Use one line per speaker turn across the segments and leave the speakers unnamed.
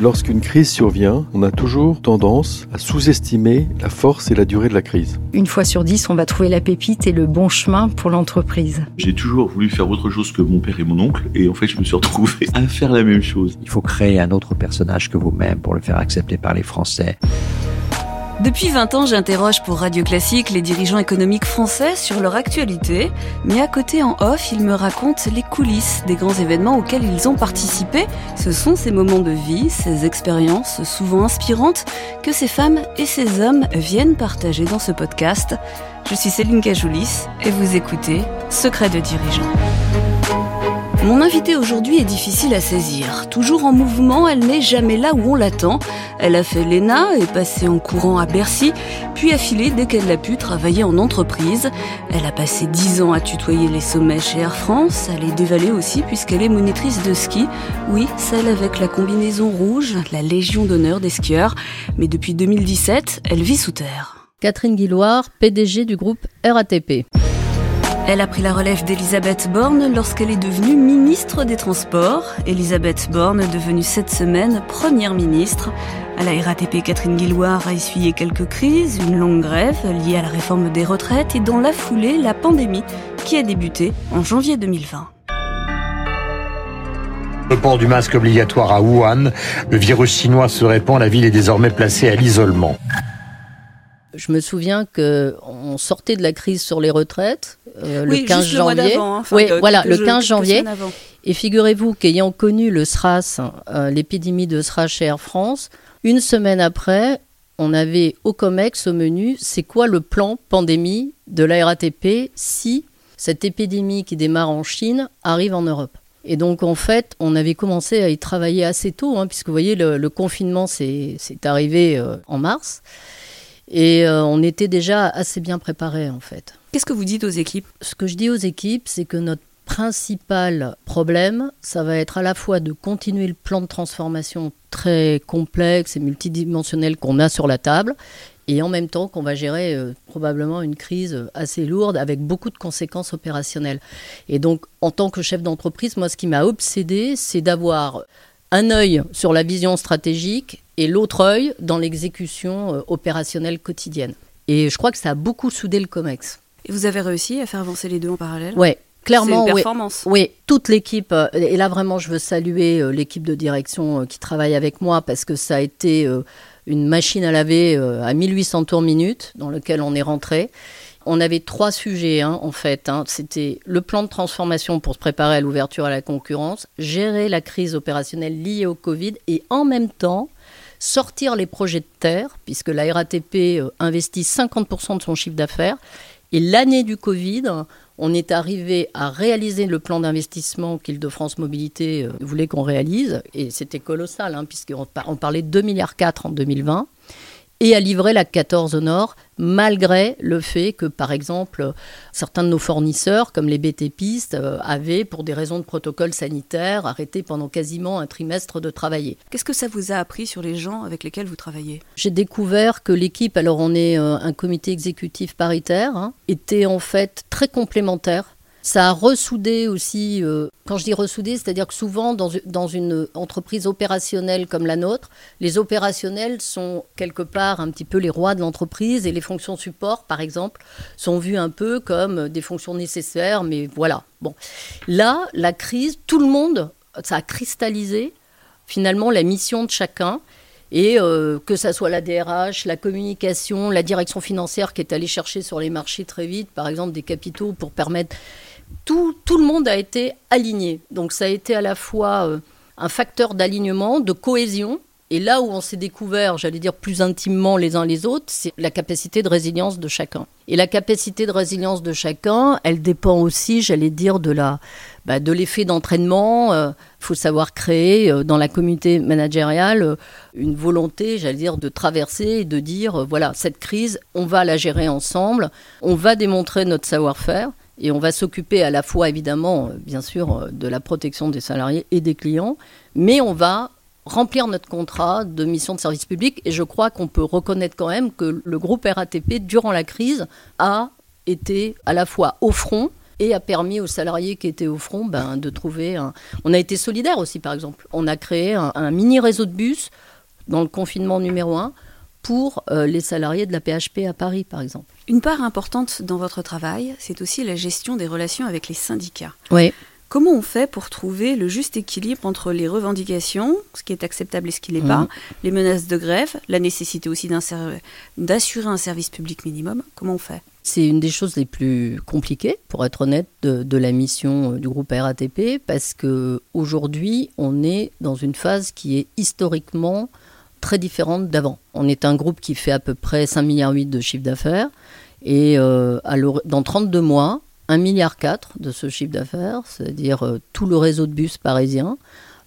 Lorsqu'une crise survient, on a toujours tendance à sous-estimer la force et la durée de la crise.
Une fois sur dix, on va trouver la pépite et le bon chemin pour l'entreprise.
J'ai toujours voulu faire autre chose que mon père et mon oncle, et en fait, je me suis retrouvé à faire la même chose.
Il faut créer un autre personnage que vous-même pour le faire accepter par les Français.
Depuis 20 ans, j'interroge pour Radio Classique les dirigeants économiques français sur leur actualité, mais à côté en off, ils me racontent les coulisses des grands événements auxquels ils ont participé. Ce sont ces moments de vie, ces expériences souvent inspirantes que ces femmes et ces hommes viennent partager dans ce podcast. Je suis Céline Cajoulis et vous écoutez Secret de dirigeants. Mon invitée aujourd'hui est difficile à saisir. Toujours en mouvement, elle n'est jamais là où on l'attend. Elle a fait l'ENA, est passée en courant à Bercy, puis a filé dès qu'elle l'a pu travailler en entreprise. Elle a passé dix ans à tutoyer les sommets chez Air France, à les dévaler aussi puisqu'elle est monitrice de ski. Oui, celle avec la combinaison rouge, la Légion d'honneur des skieurs. Mais depuis 2017, elle vit sous terre.
Catherine Guilloire, PDG du groupe RATP.
Elle a pris la relève d'Elisabeth Borne lorsqu'elle est devenue ministre des Transports. Elisabeth Borne, devenue cette semaine première ministre. À la RATP, Catherine Guilloire a essuyé quelques crises, une longue grève liée à la réforme des retraites et dans la foulée, la pandémie qui a débuté en janvier 2020.
Le port du masque obligatoire à Wuhan, le virus chinois se répand, la ville est désormais placée à l'isolement.
Je me souviens que on sortait de la crise sur les retraites euh, le 15 janvier.
Hein,
oui, voilà, le 15 janvier. Et figurez-vous qu'ayant connu le SRAS, euh, l'épidémie de SRAS chez Air France, une semaine après, on avait au COMEX au menu, c'est quoi le plan pandémie de la RATP si cette épidémie qui démarre en Chine arrive en Europe? Et donc, en fait, on avait commencé à y travailler assez tôt, hein, puisque vous voyez, le, confinement, c'est arrivé euh, en mars. Et on était déjà assez bien préparés, en fait.
Qu'est-ce que vous dites aux équipes?
Ce que je dis aux équipes, c'est que notre principal problème, ça va être à la fois de continuer le plan de transformation très complexe et multidimensionnel qu'on a sur la table, et en même temps qu'on va gérer euh, probablement une crise assez lourde avec beaucoup de conséquences opérationnelles. Et donc, en tant que chef d'entreprise, moi, ce qui m'a obsédé, c'est d'avoir un œil sur la vision stratégique et l'autre œil dans l'exécution euh, opérationnelle quotidienne. Et je crois que ça a beaucoup soudé le COMEX.
Et vous avez réussi à faire avancer les deux en parallèle?
Oui, clairement.
C'est une performance.
Oui, toute l'équipe. Euh, et là, vraiment, je veux saluer euh, l'équipe de direction qui travaille avec moi parce que ça a été une machine à laver à 1800 tours minute dans lequel on est rentré. On avait trois sujets, hein, en fait. Hein. C'était le plan de transformation pour se préparer à l'ouverture à la concurrence, gérer la crise opérationnelle liée au Covid et en même temps sortir les projets de terre, puisque la RATP investit 50% de son chiffre d'affaires et l'année du Covid, on est arrivé à réaliser le plan d'investissement qu'Île-de-France Mobilité euh, voulait qu'on réalise. Et c'était colossal, hein, puisqu'on parlait de 2,4 milliards en 2020 et à livrer la 14 au nord, malgré le fait que, par exemple, certains de nos fournisseurs, comme les BTPistes, euh, avaient, pour des raisons de protocole sanitaire, arrêté pendant quasiment un trimestre de travailler.
Qu'est-ce que ça vous a appris sur les gens avec lesquels vous travaillez?
J'ai découvert que l'équipe, alors on est euh, un comité exécutif paritaire, hein, était en fait très complémentaire ça a ressoudé aussi, euh, quand je dis ressoudé, c'est-à-dire que souvent dans, une entreprise opérationnelle comme la nôtre, les opérationnels sont quelque part un petit peu les rois de l'entreprise et les fonctions support, par exemple, sont vues un peu comme des fonctions nécessaires, mais voilà. Bon. Là, la crise, tout le monde, ça a cristallisé finalement la mission de chacun. Et euh, que ça soit la DRH, la communication, la direction financière qui est allée chercher sur les marchés très vite, par exemple, des capitaux pour permettre tout, le monde a été aligné. Donc ça a été à la fois euh, un facteur d'alignement, de cohésion. Et là où on s'est découvert, j'allais dire plus intimement les uns les autres, c'est la capacité de résilience de chacun. Et la capacité de résilience de chacun, elle dépend aussi, j'allais dire, de bah, de l'effet d'entraînement. Il euh, faut savoir créer euh, dans la communauté managériale une volonté, j'allais dire, de traverser et de dire voilà, cette crise, on va la gérer ensemble, on va démontrer notre savoir-faire. Et on va s'occuper à la fois, évidemment, euh, bien sûr, euh, de la protection des salariés et des clients, mais on va remplir notre contrat de mission de service public. Et je crois qu'on peut reconnaître quand même que le groupe RATP, durant la crise, a été à la fois au front et a permis aux salariés qui étaient au front ben, de trouver un... On a été solidaires aussi, par exemple. On a créé un, mini réseau de bus dans le confinement numéro 1 pour euh, les salariés de la PHP à Paris, par exemple.
Une part importante dans votre travail, c'est aussi la gestion des relations avec les syndicats.
Oui.
Comment on fait pour trouver le juste équilibre entre les revendications, ce qui est acceptable et ce qui n'est pas,
Mhm.
les menaces de grève, la nécessité aussi d'assurer un service public minimum? Comment on fait?
C'est une des choses les plus compliquées, pour être honnête, de, de la mission euh, du groupe RATP, parce que aujourd'hui, on est dans une phase qui est historiquement très différente d'avant. On est un groupe qui fait à peu près 5,8 milliards de chiffre d'affaires, et euh, dans 32 mois, 1,4 milliard de ce chiffre d'affaires, c'est-à-dire euh, tout le réseau de bus parisien,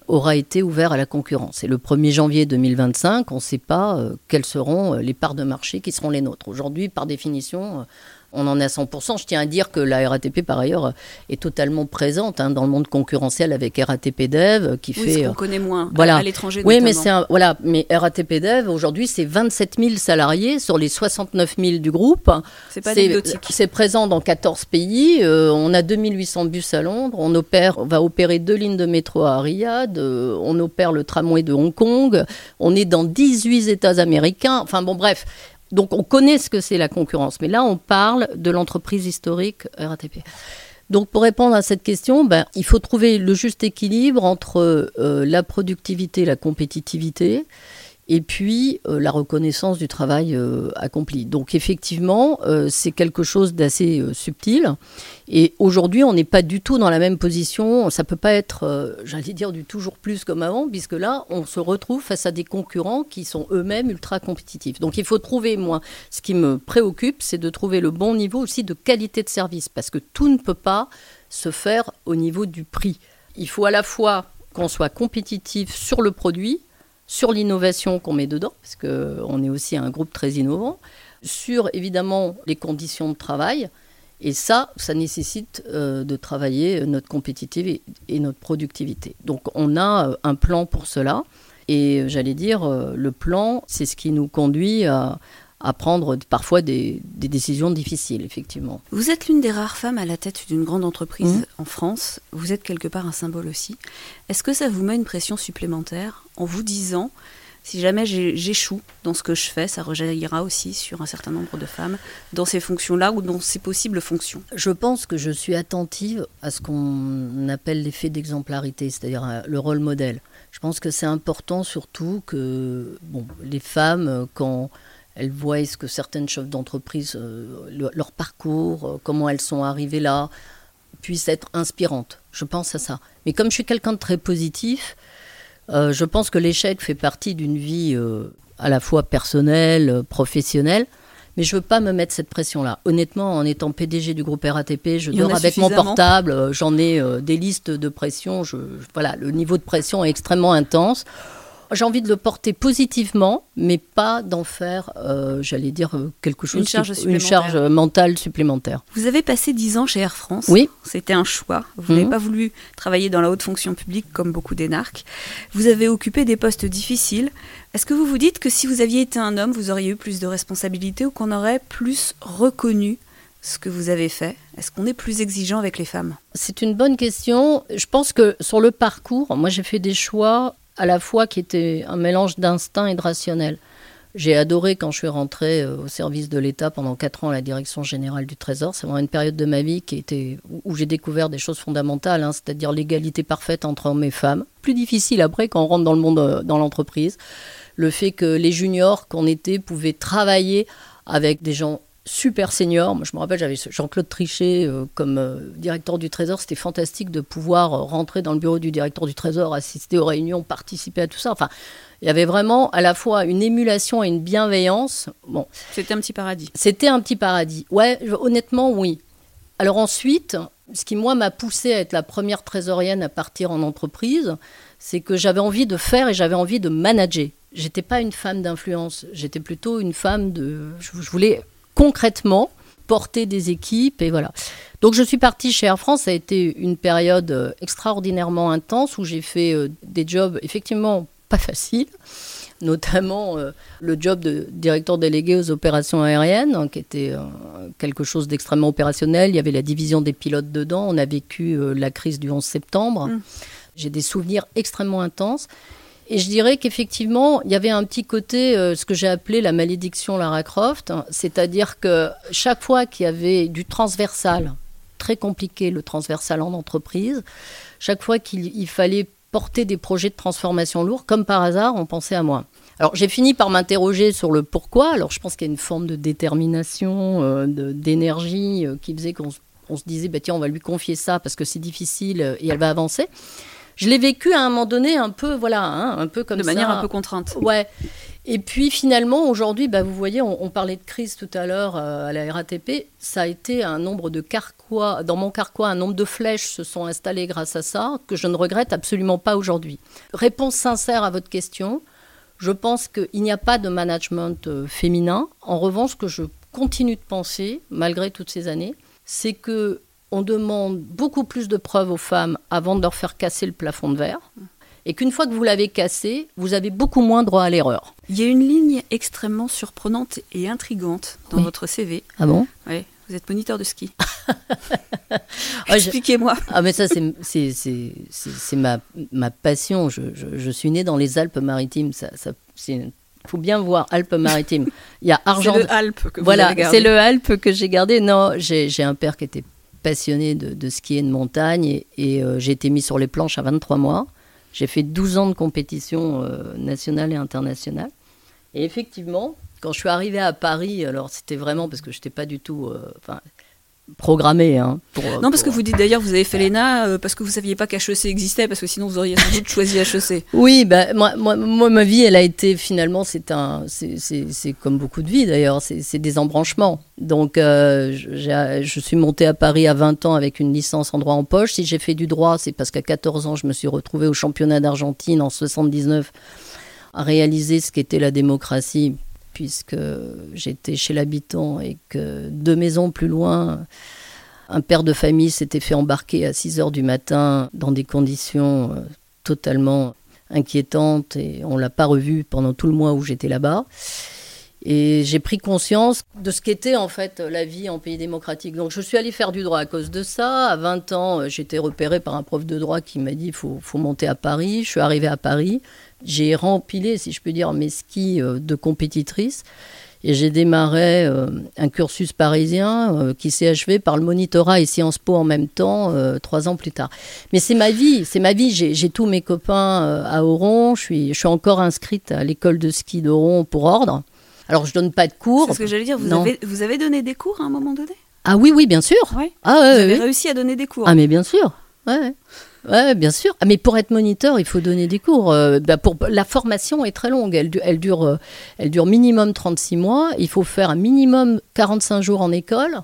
aura été ouvert à la concurrence. Et le 1er janvier 2025, on ne sait pas euh, quelles seront les parts de marché qui seront les nôtres. Aujourd'hui, par définition, on en est à 100%. Je tiens à dire que la RATP, par ailleurs, euh, est totalement présente hein, dans le monde concurrentiel avec RATP Dev, euh, qui
Oui,
fait...
ce
euh,
qu'on connaît moins
voilà.
à l'étranger
oui, mais c'est un, voilà, mais RATP Dev aujourd'hui c'est 27 000 salariés sur les 69 000 du groupe.
C'est pas anecdotique.
C'est présent dans 14 pays. euh, on a 2800 bus à Londres. On opère, on va opérer deux lignes de métro à Riyad. euh, on opère le tramway de Hong Kong. On est dans 18 États américains. Enfin bon, bref. Donc on connaît ce que c'est la concurrence. Mais là, on parle de l'entreprise historique RATP. Donc pour répondre à cette question, ben, il faut trouver le juste équilibre entre euh, la productivité, la compétitivité, et puis euh, la reconnaissance du travail euh, accompli. Donc effectivement, euh, c'est quelque chose d'assez subtil. Et aujourd'hui, on n'est pas du tout dans la même position. Ça peut pas être, j'allais dire, du toujours plus comme avant, puisque là, on se retrouve face à des concurrents qui sont eux-mêmes ultra compétitifs. Donc il faut trouver, moi, ce qui me préoccupe, c'est de trouver le bon niveau aussi de qualité de service, parce que tout ne peut pas se faire au niveau du prix. Il faut à la fois qu'on soit compétitif sur le produit, sur l'innovation qu'on met dedans, parce qu'on est aussi un groupe très innovant, sur évidemment les conditions de travail. Et ça, ça nécessite euh, de travailler notre compétitivité et, notre productivité. Donc on a euh, un plan pour cela. Et j'allais dire, euh, le plan, c'est ce qui nous conduit à, à prendre parfois des, des décisions difficiles, effectivement.
Vous êtes l'une des rares femmes à la tête d'une grande entreprise
Mhm.
en France. Vous êtes quelque part un symbole aussi. Est-ce que ça vous met une pression supplémentaire en vous disant, si jamais j'échoue dans ce que je fais, ça rejaillira aussi sur un certain nombre de femmes dans ces fonctions-là ou dans ces possibles fonctions?
Je pense que je suis attentive à ce qu'on appelle l'effet d'exemplarité, c'est-à-dire euh, le rôle modèle. Je pense que c'est important surtout que bon, les femmes, euh, quand elles voient ce que certaines chefs d'entreprise, euh, le- leur parcours, euh, comment elles sont arrivées là, puissent être inspirantes. Je pense à ça. Mais comme je suis quelqu'un de très positif, euh, je pense que l'échec fait partie d'une vie à la fois personnelle, professionnelle. Mais je veux pas me mettre cette pression-là. Honnêtement, en étant PDG du groupe RATP, je
Il
dors avec mon portable, j'en ai des listes de pression. Je, je- voilà, le niveau de pression est extrêmement intense. J'ai envie de le porter positivement, mais pas d'en faire, euh, j'allais dire, euh, quelque chose,
Une charge
qui- une charge mentale supplémentaire.
Vous avez passé 10 ans chez Air France.
Oui.
C'était un choix. Vous
Mhm.
n'avez pas voulu travailler dans la haute fonction publique comme beaucoup d'énarques. Vous avez occupé des postes difficiles. Est-ce que vous vous dites que si vous aviez été un homme, vous auriez eu plus de responsabilités ou qu'on aurait plus reconnu ce que vous avez fait? Est-ce qu'on est plus exigeant avec les femmes?
C'est une bonne question. Je pense que sur le parcours, moi j'ai fait des choix à la fois qui étaient un mélange d'instinct et de rationnel. J'ai adoré quand je suis rentrée euh, au service de l'État pendant quatre ans à la direction générale du Trésor. C'est vraiment une période de ma vie qui était où- où j'ai découvert des choses fondamentales, hein, c'est-à-dire l'égalité parfaite entre hommes et femmes. Plus difficile après quand on rentre dans le monde, euh, dans l'entreprise. Le fait que les juniors qu'on était pouvaient travailler avec des gens super seniors. Moi, je me rappelle, j'avais Jean-Claude Trichet euh, comme euh, directeur du Trésor. C'était fantastique de pouvoir euh, rentrer dans le bureau du directeur du Trésor, assister aux réunions, participer à tout ça. Enfin, il y avait vraiment à la fois une émulation et une bienveillance. Bon,
C'était un petit paradis.
c'était un petit paradis. Ouais, honnêtement, oui. Alors ensuite, ce qui moi m'a poussé à être la première trésorienne à partir en entreprise, c'est que j'avais envie de faire et j'avais envie de manager. J'étais pas une femme d'influence, j'étais plutôt une femme de. Je voulais concrètement porter des équipes et voilà. Donc je suis partie chez Air France, ça a été une période euh, extraordinairement intense où j'ai fait euh, des jobs effectivement pas faciles, notamment euh, le job de directeur délégué aux opérations aériennes, hein, qui était quelque chose d'extrêmement opérationnel. Il y avait la division des pilotes dedans. On a vécu la crise du 11 septembre.
Mm.
J'ai des souvenirs extrêmement intenses. Et je dirais qu'effectivement, il y avait un petit côté, euh, ce que j'ai appelé la malédiction Lara Croft, hein, c'est-à-dire que chaque fois qu'il y avait du transversal, très compliqué le transversal en entreprise, chaque fois qu'il il fallait porter des projets de transformation lourds, comme par hasard, on pensait à moi. Alors j'ai fini par m'interroger sur le pourquoi. Alors je pense qu'il y a une forme de détermination, euh, d'énergie euh, qui faisait qu'on se- disait, bah, tiens, on va lui confier ça parce que c'est difficile et elle va avancer. Je l'ai vécu à un moment donné un peu, voilà, hein, un peu comme
de
ça.
manière un peu contrainte.
Ouais. Et puis finalement, aujourd'hui, bah, vous voyez, on, on parlait de crise tout à l'heure euh, à la RATP. Ça a été un nombre de carquois, dans mon carquois, un nombre de flèches se sont installées grâce à ça, que je ne regrette absolument pas aujourd'hui. Réponse sincère à votre question. Je pense qu'il n'y a pas de management euh, féminin. En revanche, ce que je continue de penser, malgré toutes ces années, c'est que on demande beaucoup plus de preuves aux femmes avant de leur faire casser le plafond de verre. Et qu'une fois que vous l'avez cassé, vous avez beaucoup moins droit à l'erreur.
Il y a une ligne extrêmement surprenante et intrigante dans
Oui.
votre CV.
Ah bon?
Ouais, vous êtes moniteur de ski.
Ah,
Expliquez-moi.
Ah mais ça c'est c'est c'est c'est- c'est ma ma passion. Je, je, je suis née dans les Alpes-Maritimes. Ça ça c'est faut bien voir Alpes-Maritimes. Il y a
C'est
Argent.
le Alpes que vous
Voilà,
avez gardé.
c'est le Alpes que j'ai gardé. Non, j'ai un père qui était passionné de, ski et de montagne et, euh, j'ai été mis sur les planches à 23 mois. J'ai fait 12 ans de compétition euh, nationale et internationale. Et effectivement, quand je suis arrivée à Paris, alors c'était vraiment parce que je n'étais pas du tout euh, enfin, programmée. Hein, pour,
Non, parce que vous dites d'ailleurs, vous avez fait l'ENA euh, parce que vous saviez pas qu'HEC existait, parce que sinon vous auriez sans doute choisi HEC.
Oui, bah, moi, moi, moi, ma vie, elle a été finalement, c'est un, c'est- comme beaucoup de vies d'ailleurs, c'est des embranchements. Donc, euh, je suis montée à Paris à 20 ans avec une licence en droit en poche. Si j'ai fait du droit, c'est parce qu'à 14 ans, je me suis retrouvée au championnat d'Argentine en 79 à réaliser ce qu'était la démocratie, puisque j'étais chez l'habitant et que deux maisons plus loin, un père de famille s'était fait embarquer à 6 heures du matin dans des conditions euh, totalement inquiétantes et on l'a pas revu pendant tout le mois où j'étais là-bas. Et j'ai pris conscience de ce qu'était en fait la vie en pays démocratique. Donc je suis allée faire du droit à cause de ça. À 20 ans, euh, j'étais repérée par un prof de droit qui m'a dit faut, faut monter à Paris. Je suis arrivée à Paris. J'ai rempilé, si je peux dire, mes skis euh, de compétitrice. Et j'ai démarré euh, un cursus parisien qui s'est achevé par le monitorat et Sciences Po en même temps, trois ans plus tard. Mais c'est ma vie, c'est ma vie. J'ai tous mes copains à Oron. Je suis, je suis encore inscrite à l'école de ski d'Oron pour ordre. Alors je donne pas de cours.
C'est ce que j'allais dire, vous avez, vous avez donné des cours à un moment donné?
Ah oui, oui, bien sûr.
Ouais.
Ah
Vous avez réussi à donner des cours.
Ah mais bien sûr. Ouais, ouais. Ouais, bien sûr. Ah, mais pour être moniteur, il faut donner des cours. Euh, bah, pour, la formation est très longue. Elle, du- elle, dure, euh, elle dure minimum 36 mois. Il faut faire un minimum 45 jours en école.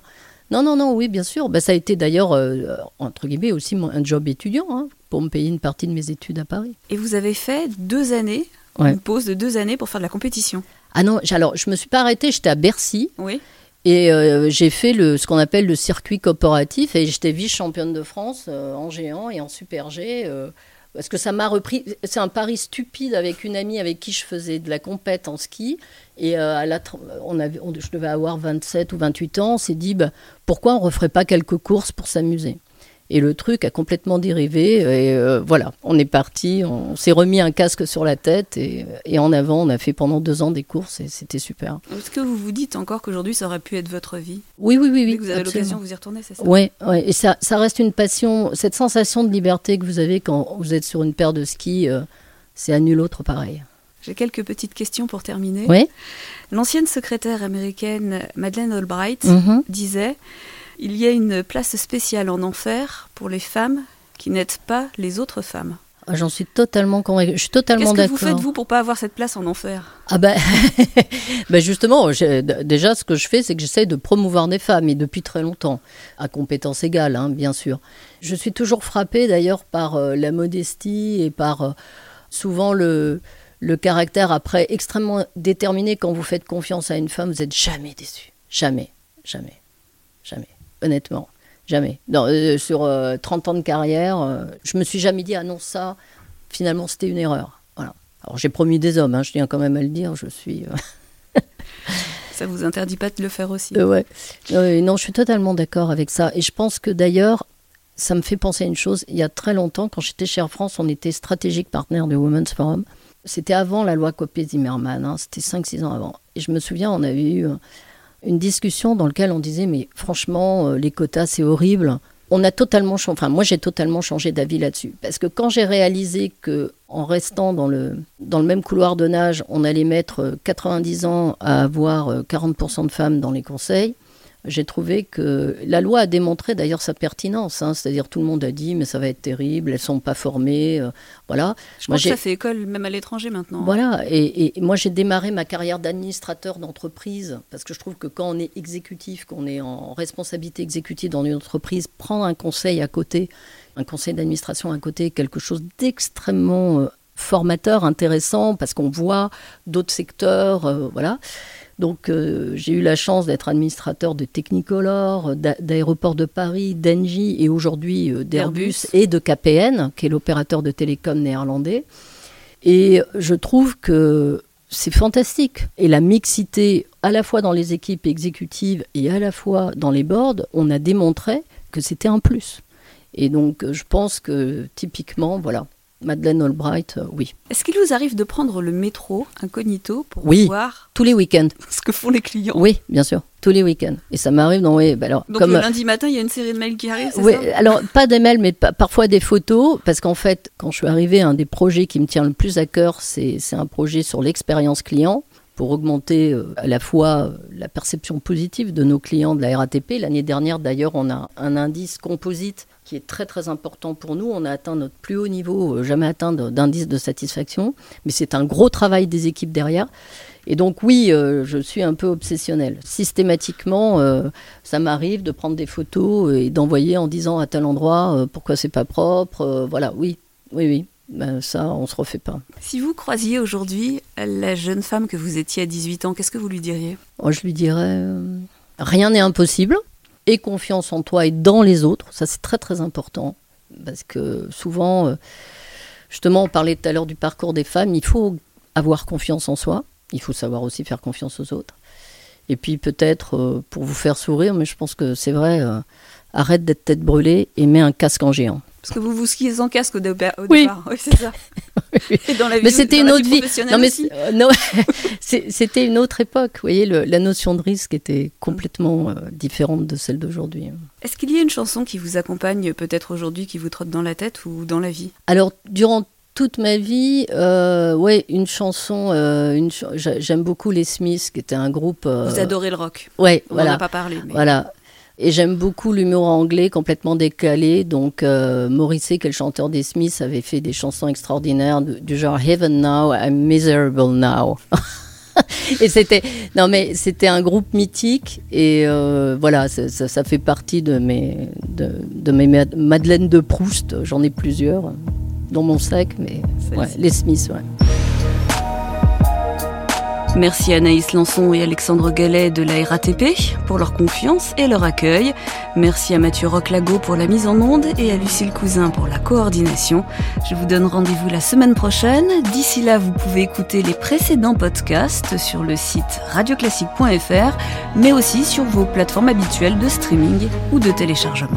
Non, non, non, oui, bien sûr. Bah, ça a été d'ailleurs, euh, entre guillemets, aussi mon- un job étudiant hein, pour me payer une partie de mes études à Paris.
Et vous avez fait deux années,
Ouais.
une pause de deux années pour faire de la compétition.
Ah non, alors je me suis pas arrêtée, j'étais à Bercy.
Oui.
Et euh, j'ai fait le, ce qu'on appelle le circuit coopératif et j'étais vice-championne de France euh, en géant et en super G. euh, parce que ça m'a repris. C'est un pari stupide avec une amie avec qui je faisais de la compète en ski. Et à la on avait, on- je devais avoir 27 ou 28 ans. On s'est dit bah, pourquoi on referait pas quelques courses pour s'amuser? Et le truc a complètement dérivé. Et euh, voilà, on est parti, on s'est remis un casque sur la tête et, et en avant, on a fait pendant deux ans des courses et c'était super.
Est-ce que vous vous dites encore qu'aujourd'hui ça aurait pu être votre vie?
Oui, oui, oui, oui.
vous avez l'occasion, vous y retournez, c'est ça?
Ouais, ouais, et ça, ça reste une passion. Cette sensation de liberté que vous avez quand vous êtes sur une paire de skis, euh, c'est à nul autre pareil.
J'ai quelques petites questions pour terminer.
Oui.
L'ancienne secrétaire américaine Madeleine Albright
Mhm.
disait Il y a une place spéciale en enfer pour les femmes qui n'aident pas les autres femmes.
Ah, J'en suis totalement convaincue. Je suis totalement
Qu'est-ce que vous
d'accord.
faites, vous, pour pas avoir cette place en enfer?
Ah ben, ben justement, déjà ce que je fais, c'est que j'essaye de promouvoir des femmes, et depuis très longtemps, à compétences égales, hein, bien sûr. Je suis toujours frappée d'ailleurs par euh, la modestie et par euh, souvent le, le caractère après extrêmement déterminé. Quand vous faites confiance à une femme, vous n'êtes jamais déçu. Jamais, jamais, jamais. Honnêtement, jamais. Non, euh, sur euh, 30 ans de carrière, euh, je me suis jamais dit, ah non, ça, finalement, c'était une erreur. Voilà. Alors j'ai promis des hommes, hein, je tiens quand même à le dire, je suis... euh,
Ça vous interdit pas de le faire aussi
Euh, ouais. Non, je suis totalement d'accord avec ça. Et je pense que d'ailleurs, ça me fait penser à une chose. Il y a très longtemps, quand j'étais chez Air France, on était stratégique partenaire du Women's Forum. C'était avant la loi Copé-Zimmermann, hein, c'était 5-6 ans avant. Et je me souviens, on avait eu une discussion dans laquelle on disait, mais franchement, euh, les quotas, c'est horrible. On a totalement changé, enfin moi j'ai totalement changé d'avis là-dessus. Parce que quand j'ai réalisé que en restant dans le, dans le même couloir de nage, on allait mettre euh, 90 ans à avoir euh, 40% de femmes dans les conseils, j'ai trouvé que la loi a démontré d'ailleurs sa pertinence. hein. C'est-à-dire tout le monde a dit mais ça va être terrible, elles sont pas formées, euh, voilà.
Je
Moi,
que
j'ai-
ça fait école même à l'étranger maintenant.
Voilà, et, et moi j'ai démarré ma carrière d'administrateur d'entreprise parce que je trouve que quand on est exécutif, qu'on est en responsabilité exécutive dans une entreprise, prendre un conseil à côté, un conseil d'administration à côté, quelque chose d'extrêmement euh, formateur, intéressant parce qu'on voit d'autres secteurs, euh, voilà. Donc euh, j'ai eu la chance d'être administrateur de Technicolor, d'a- d'Aéroport de Paris, d'Engie et aujourd'hui euh, d'Airbus
D'Airbus.
et de KPN, qui est l'opérateur de télécom néerlandais. Et je trouve que c'est fantastique. Et la mixité, à la fois dans les équipes exécutives et à la fois dans les boards, on a démontré que c'était un plus. Et donc, je pense que typiquement, voilà, Madeleine Albright, euh, oui.
Est-ce qu'il vous arrive de prendre le métro incognito pour
Oui.
voir
Tous les week-ends.
ce que font les clients?
Oui, bien sûr. Tous les week-ends. Et ça m'arrive. Oui, bah alors,
Donc
comme,
le lundi matin, il y a une série de mails qui arrivent, c'est
Oui,
ça?
alors pas des mails, mais pa- parfois des photos, parce qu'en fait, quand je suis arrivée, un des projets qui me tient le plus à cœur, c'est un projet sur l'expérience client pour augmenter euh, à la fois euh, la perception positive de nos clients de la RATP. L'année dernière, d'ailleurs, on a un indice composite qui est très très important pour nous. On a atteint notre plus haut niveau, euh, jamais atteint d'indice de satisfaction, mais c'est un gros travail des équipes derrière. Et donc oui, je suis un peu obsessionnelle. Systématiquement, ça m'arrive de prendre des photos et d'envoyer en disant à tel endroit pourquoi c'est pas propre. voilà, oui, oui, oui. Ben, ça, on se refait pas.
Si vous croisiez aujourd'hui la jeune femme que vous étiez à 18 ans, qu'est-ce que vous lui diriez?
Moi, je lui dirais euh, rien n'est impossible. Et confiance en toi et dans les autres. Ça, c'est très très important parce que souvent, euh, justement, on parlait tout à l'heure du parcours des femmes. Il faut avoir confiance en soi. Il faut savoir aussi faire confiance aux autres. Et puis peut-être euh, pour vous faire sourire, mais je pense que c'est vrai. arrête d'être tête brûlée et mets un casque en géant.
Parce que vous vous skiez sans casque au,
Oui.
départ. Oui, c'est ça. Et dans la vie,
Mais c'était une autre vie. Non, mais euh, c'était une autre époque. Vous voyez, le- la notion de risque était complètement euh, différente de celle d'aujourd'hui.
Est-ce qu'il y a une chanson qui vous accompagne peut-être aujourd'hui, qui vous trotte dans la tête ou dans la vie?
Alors, durant toute ma vie, euh, ouais, une chanson, euh, ch- j'aime beaucoup les Smiths, qui était un groupe. euh,
Vous adorez le rock
Ouais,
On
voilà.
a pas parlé. Mais...
Voilà. Et j'aime beaucoup l'humour anglais complètement décalé. Donc, euh, Morrissey, qui est le chanteur des Smiths, avait fait des chansons extraordinaires du, du genre Heaven Now, I'm Miserable Now. et c'était, non mais c'était un groupe mythique. Et euh, voilà, ça, ça- ça fait partie de mes, de, de mes Mad- Madeleine de Proust. J'en ai plusieurs dans mon sac, mais ouais, les Smiths, ouais.
Merci à Anaïs Lançon et Alexandre Gallet de la RATP pour leur confiance et leur accueil. Merci à Mathieu Roclago pour la mise en onde et à Lucille Cousin pour la coordination. Je vous donne rendez-vous la semaine prochaine. D'ici là, vous pouvez écouter les précédents podcasts sur le site radioclassique.fr, mais aussi sur vos plateformes habituelles de streaming ou de téléchargement.